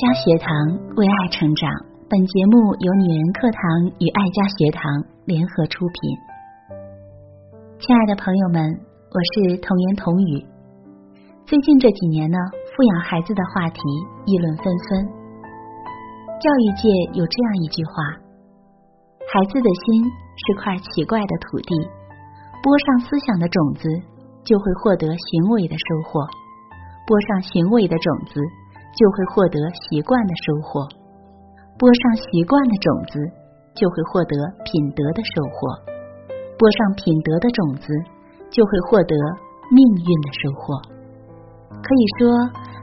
家学堂为爱成长。本节目由女人课堂与爱家学堂联合出品。亲爱的朋友们，我是童言童语。最近这几年呢，富养孩子的话题议论纷纷。教育界有这样一句话：孩子的心是块奇怪的土地，播上思想的种子，就会获得行为的收获；播上行为的种子。就会获得习惯的收获，播上习惯的种子，就会获得品德的收获；播上品德的种子，就会获得命运的收获。可以说，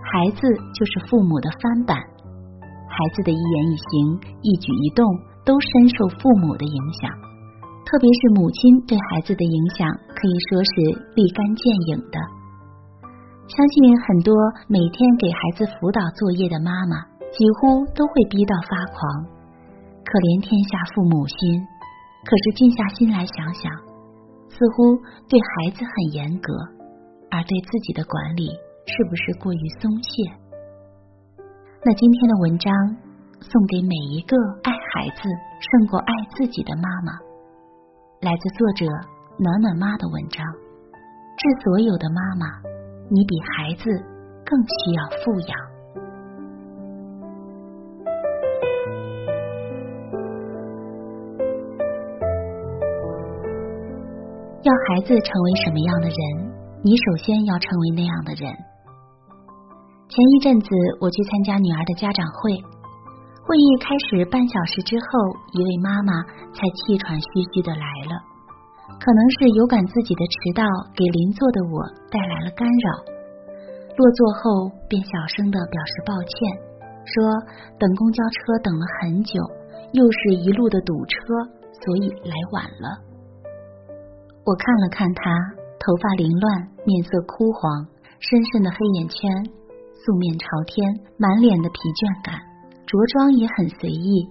孩子就是父母的翻版，孩子的一言一行、一举一动都深受父母的影响，特别是母亲对孩子的影响，可以说是立竿见影的。相信很多每天给孩子辅导作业的妈妈，几乎都会逼到发狂。可怜天下父母心，可是静下心来想想，似乎对孩子很严格，而对自己的管理是不是过于松懈？那今天的文章送给每一个爱孩子胜过爱自己的妈妈，来自作者暖暖妈的文章，致所有的妈妈。你比孩子更需要富养。要孩子成为什么样的人，你首先要成为那样的人。前一阵子我去参加女儿的家长会，会议开始半小时之后，一位妈妈才气喘吁吁的来了。可能是有感自己的迟到给邻座的我带来了干扰，落座后便小声的表示抱歉，说等公交车等了很久，又是一路的堵车，所以来晚了。我看了看他，头发凌乱，面色枯黄，深深的黑眼圈，素面朝天，满脸的疲倦感，着装也很随意，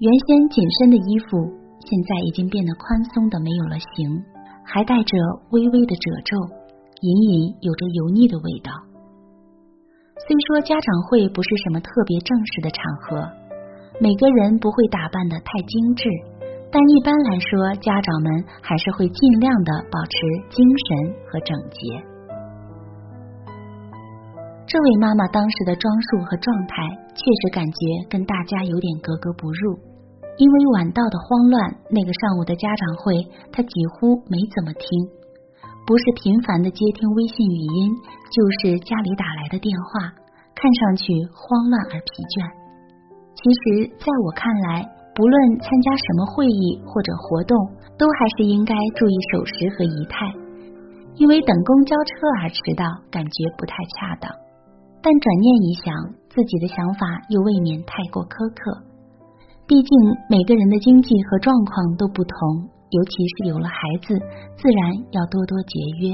原先紧身的衣服。现在已经变得宽松的没有了形，还带着微微的褶皱，隐隐有着油腻的味道。虽说家长会不是什么特别正式的场合，每个人不会打扮的太精致，但一般来说，家长们还是会尽量的保持精神和整洁。这位妈妈当时的装束和状态，确实感觉跟大家有点格格不入。因为晚到的慌乱，那个上午的家长会，他几乎没怎么听，不是频繁的接听微信语音，就是家里打来的电话，看上去慌乱而疲倦。其实，在我看来，不论参加什么会议或者活动，都还是应该注意守时和仪态，因为等公交车而迟到，感觉不太恰当。但转念一想，自己的想法又未免太过苛刻。毕竟每个人的经济和状况都不同，尤其是有了孩子，自然要多多节约。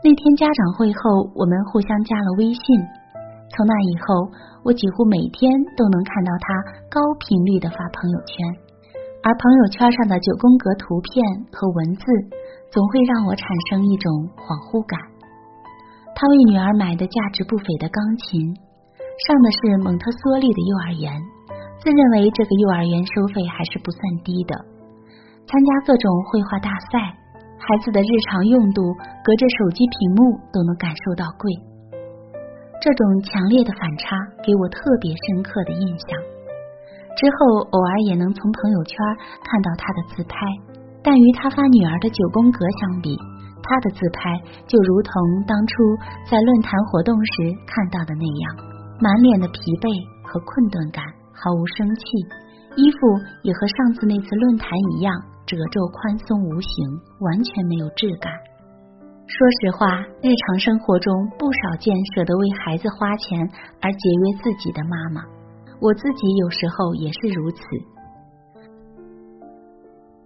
那天家长会后，我们互相加了微信。从那以后，我几乎每天都能看到他高频率的发朋友圈，而朋友圈上的九宫格图片和文字，总会让我产生一种恍惚感。他为女儿买的价值不菲的钢琴，上的是蒙特梭利的幼儿园。自认为这个幼儿园收费还是不算低的，参加各种绘画大赛，孩子的日常用度隔着手机屏幕都能感受到贵。这种强烈的反差给我特别深刻的印象。之后偶尔也能从朋友圈看到他的自拍，但与他发女儿的九宫格相比，他的自拍就如同当初在论坛活动时看到的那样，满脸的疲惫和困顿感。毫无生气，衣服也和上次那次论坛一样，褶皱宽松无形，完全没有质感。说实话，日常生活中不少见舍得为孩子花钱而节约自己的妈妈，我自己有时候也是如此。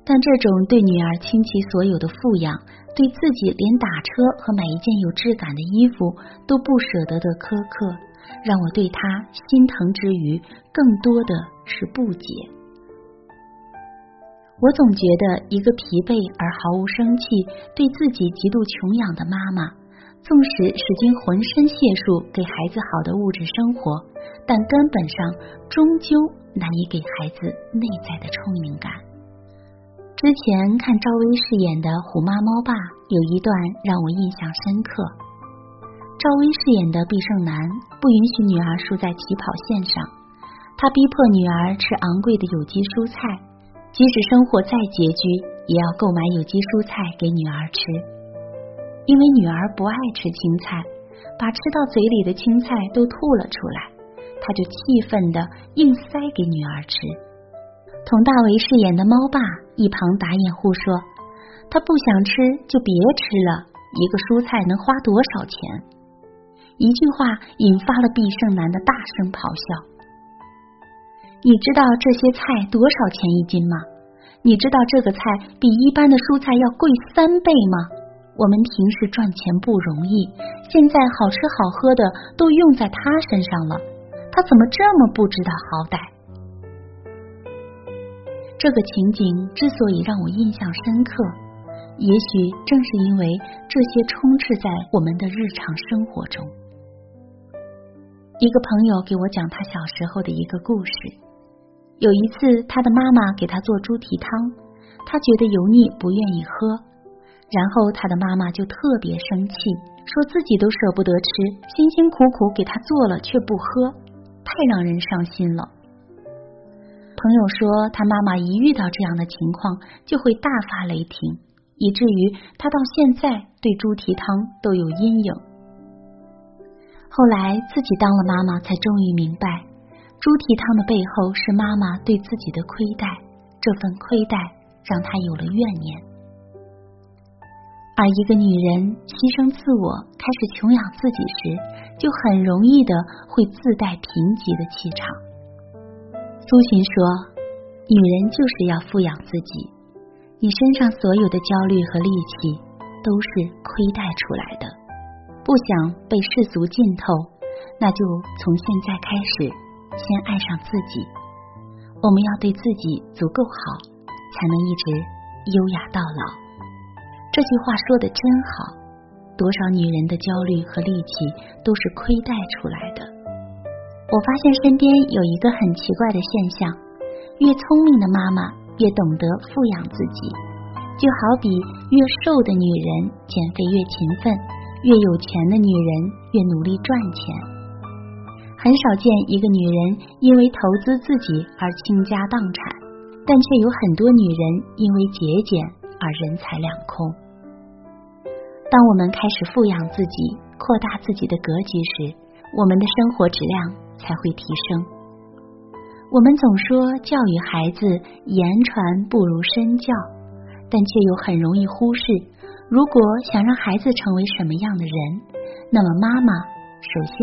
但这种对女儿倾其所有的富养，对自己连打车和买一件有质感的衣服都不舍得的苛刻。让我对他心疼之余，更多的是不解。我总觉得，一个疲惫而毫无生气、对自己极度穷养的妈妈，纵使使尽浑身解数给孩子好的物质生活，但根本上终究难以给孩子内在的充盈感。之前看赵薇饰演的《虎妈猫爸》，有一段让我印象深刻。赵薇饰演的毕胜男不允许女儿输在起跑线上，他逼迫女儿吃昂贵的有机蔬菜，即使生活再拮据，也要购买有机蔬菜给女儿吃。因为女儿不爱吃青菜，把吃到嘴里的青菜都吐了出来，他就气愤的硬塞给女儿吃。佟大为饰演的猫爸一旁打掩护说：“他不想吃就别吃了，一个蔬菜能花多少钱？”一句话引发了毕胜男的大声咆哮。你知道这些菜多少钱一斤吗？你知道这个菜比一般的蔬菜要贵三倍吗？我们平时赚钱不容易，现在好吃好喝的都用在他身上了，他怎么这么不知道好歹？这个情景之所以让我印象深刻，也许正是因为这些充斥在我们的日常生活中。一个朋友给我讲他小时候的一个故事，有一次他的妈妈给他做猪蹄汤，他觉得油腻，不愿意喝。然后他的妈妈就特别生气，说自己都舍不得吃，辛辛苦苦给他做了却不喝，太让人伤心了。朋友说，他妈妈一遇到这样的情况就会大发雷霆，以至于他到现在对猪蹄汤都有阴影。后来自己当了妈妈，才终于明白，猪蹄汤的背后是妈妈对自己的亏待，这份亏待让她有了怨念。而一个女人牺牲自我，开始穷养自己时，就很容易的会自带贫瘠的气场。苏洵说：“女人就是要富养自己，你身上所有的焦虑和戾气都是亏待出来的。不想被世俗浸透，那就从现在开始，先爱上自己。我们要对自己足够好，才能一直优雅到老。”这句话说的真好，多少女人的焦虑和戾气都是亏待出来的。我发现身边有一个很奇怪的现象：越聪明的妈妈越懂得富养自己，就好比越瘦的女人减肥越勤奋，越有钱的女人越努力赚钱。很少见一个女人因为投资自己而倾家荡产，但却有很多女人因为节俭而人财两空。当我们开始富养自己、扩大自己的格局时，我们的生活质量才会提升。我们总说教育孩子言传不如身教，但却又很容易忽视，如果想让孩子成为什么样的人，那么妈妈首先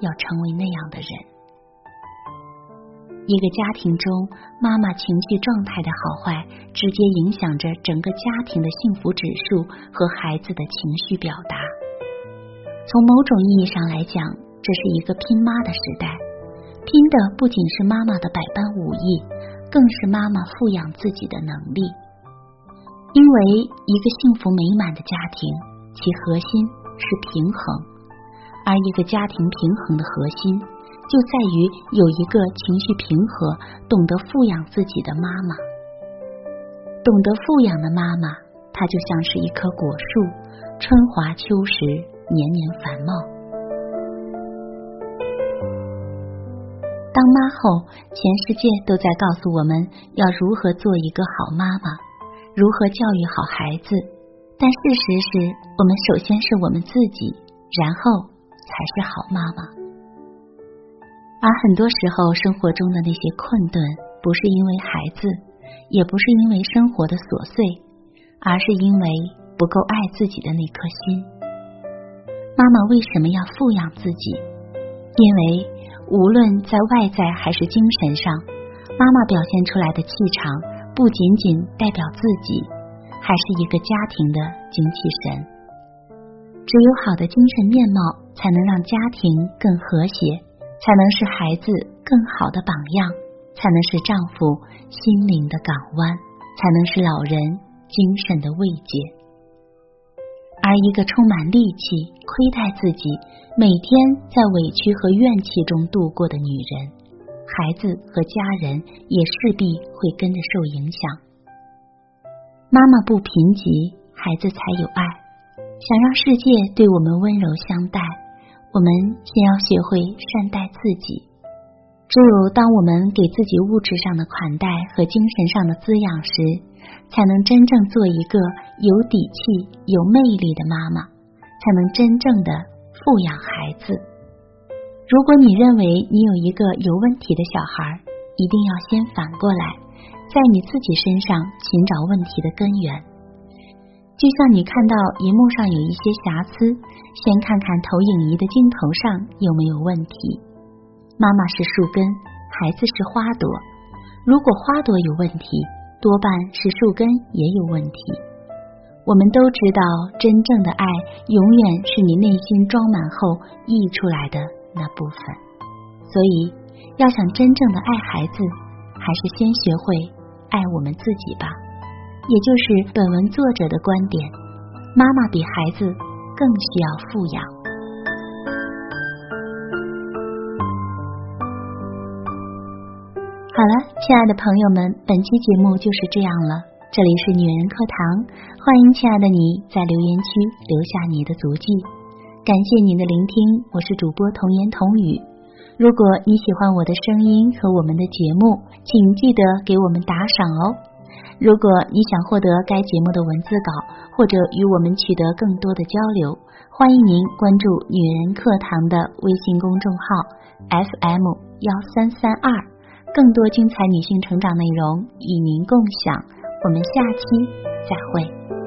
要成为那样的人。一个家庭中，妈妈情绪状态的好坏，直接影响着整个家庭的幸福指数和孩子的情绪表达。从某种意义上来讲，这是一个拼妈的时代，拼的不仅是妈妈的百般武艺，更是妈妈富养自己的能力。因为一个幸福美满的家庭，其核心是平衡，而一个家庭平衡的核心。就在于有一个情绪平和、懂得富养自己的妈妈。懂得富养的妈妈，她就像是一棵果树，春华秋实，年年繁茂。当妈后，全世界都在告诉我们要如何做一个好妈妈，如何教育好孩子。但事实是我们首先是我们自己，然后才是好妈妈。而很多时候，生活中的那些困顿，不是因为孩子，也不是因为生活的琐碎，而是因为不够爱自己的那颗心。妈妈为什么要富养自己？因为无论在外在还是精神上，妈妈表现出来的气场，不仅仅代表自己，还是一个家庭的精气神。只有好的精神面貌，才能让家庭更和谐。才能是孩子更好的榜样，才能是丈夫心灵的港湾，才能是老人精神的慰藉。而一个充满戾气、亏待自己、每天在委屈和怨气中度过的女人，孩子和家人也势必会跟着受影响。妈妈不贫瘠，孩子才有爱。想让世界对我们温柔相待，我们先要学会善待自己。只有当我们给自己物质上的款待和精神上的滋养时，才能真正做一个有底气、有魅力的妈妈，才能真正的富养孩子。如果你认为你有一个有问题的小孩，一定要先反过来，在你自己身上寻找问题的根源。就像你看到荧幕上有一些瑕疵，先看看投影仪的镜头上有没有问题。妈妈是树根，孩子是花朵。如果花朵有问题，多半是树根也有问题。我们都知道，真正的爱永远是你内心装满后溢出来的那部分。所以，要想真正的爱孩子，还是先学会爱我们自己吧。也就是本文作者的观点：妈妈比孩子更需要富养。好了，亲爱的朋友们，本期节目就是这样了。这里是女人课堂，欢迎亲爱的你在留言区留下你的足迹。感谢您的聆听，我是主播童言童语。如果你喜欢我的声音和我们的节目，请记得给我们打赏哦。如果你想获得该节目的文字稿，或者与我们取得更多的交流，欢迎您关注女人课堂的微信公众号 FM 幺三三二。更多精彩女性成长内容与您共享，我们下期再会。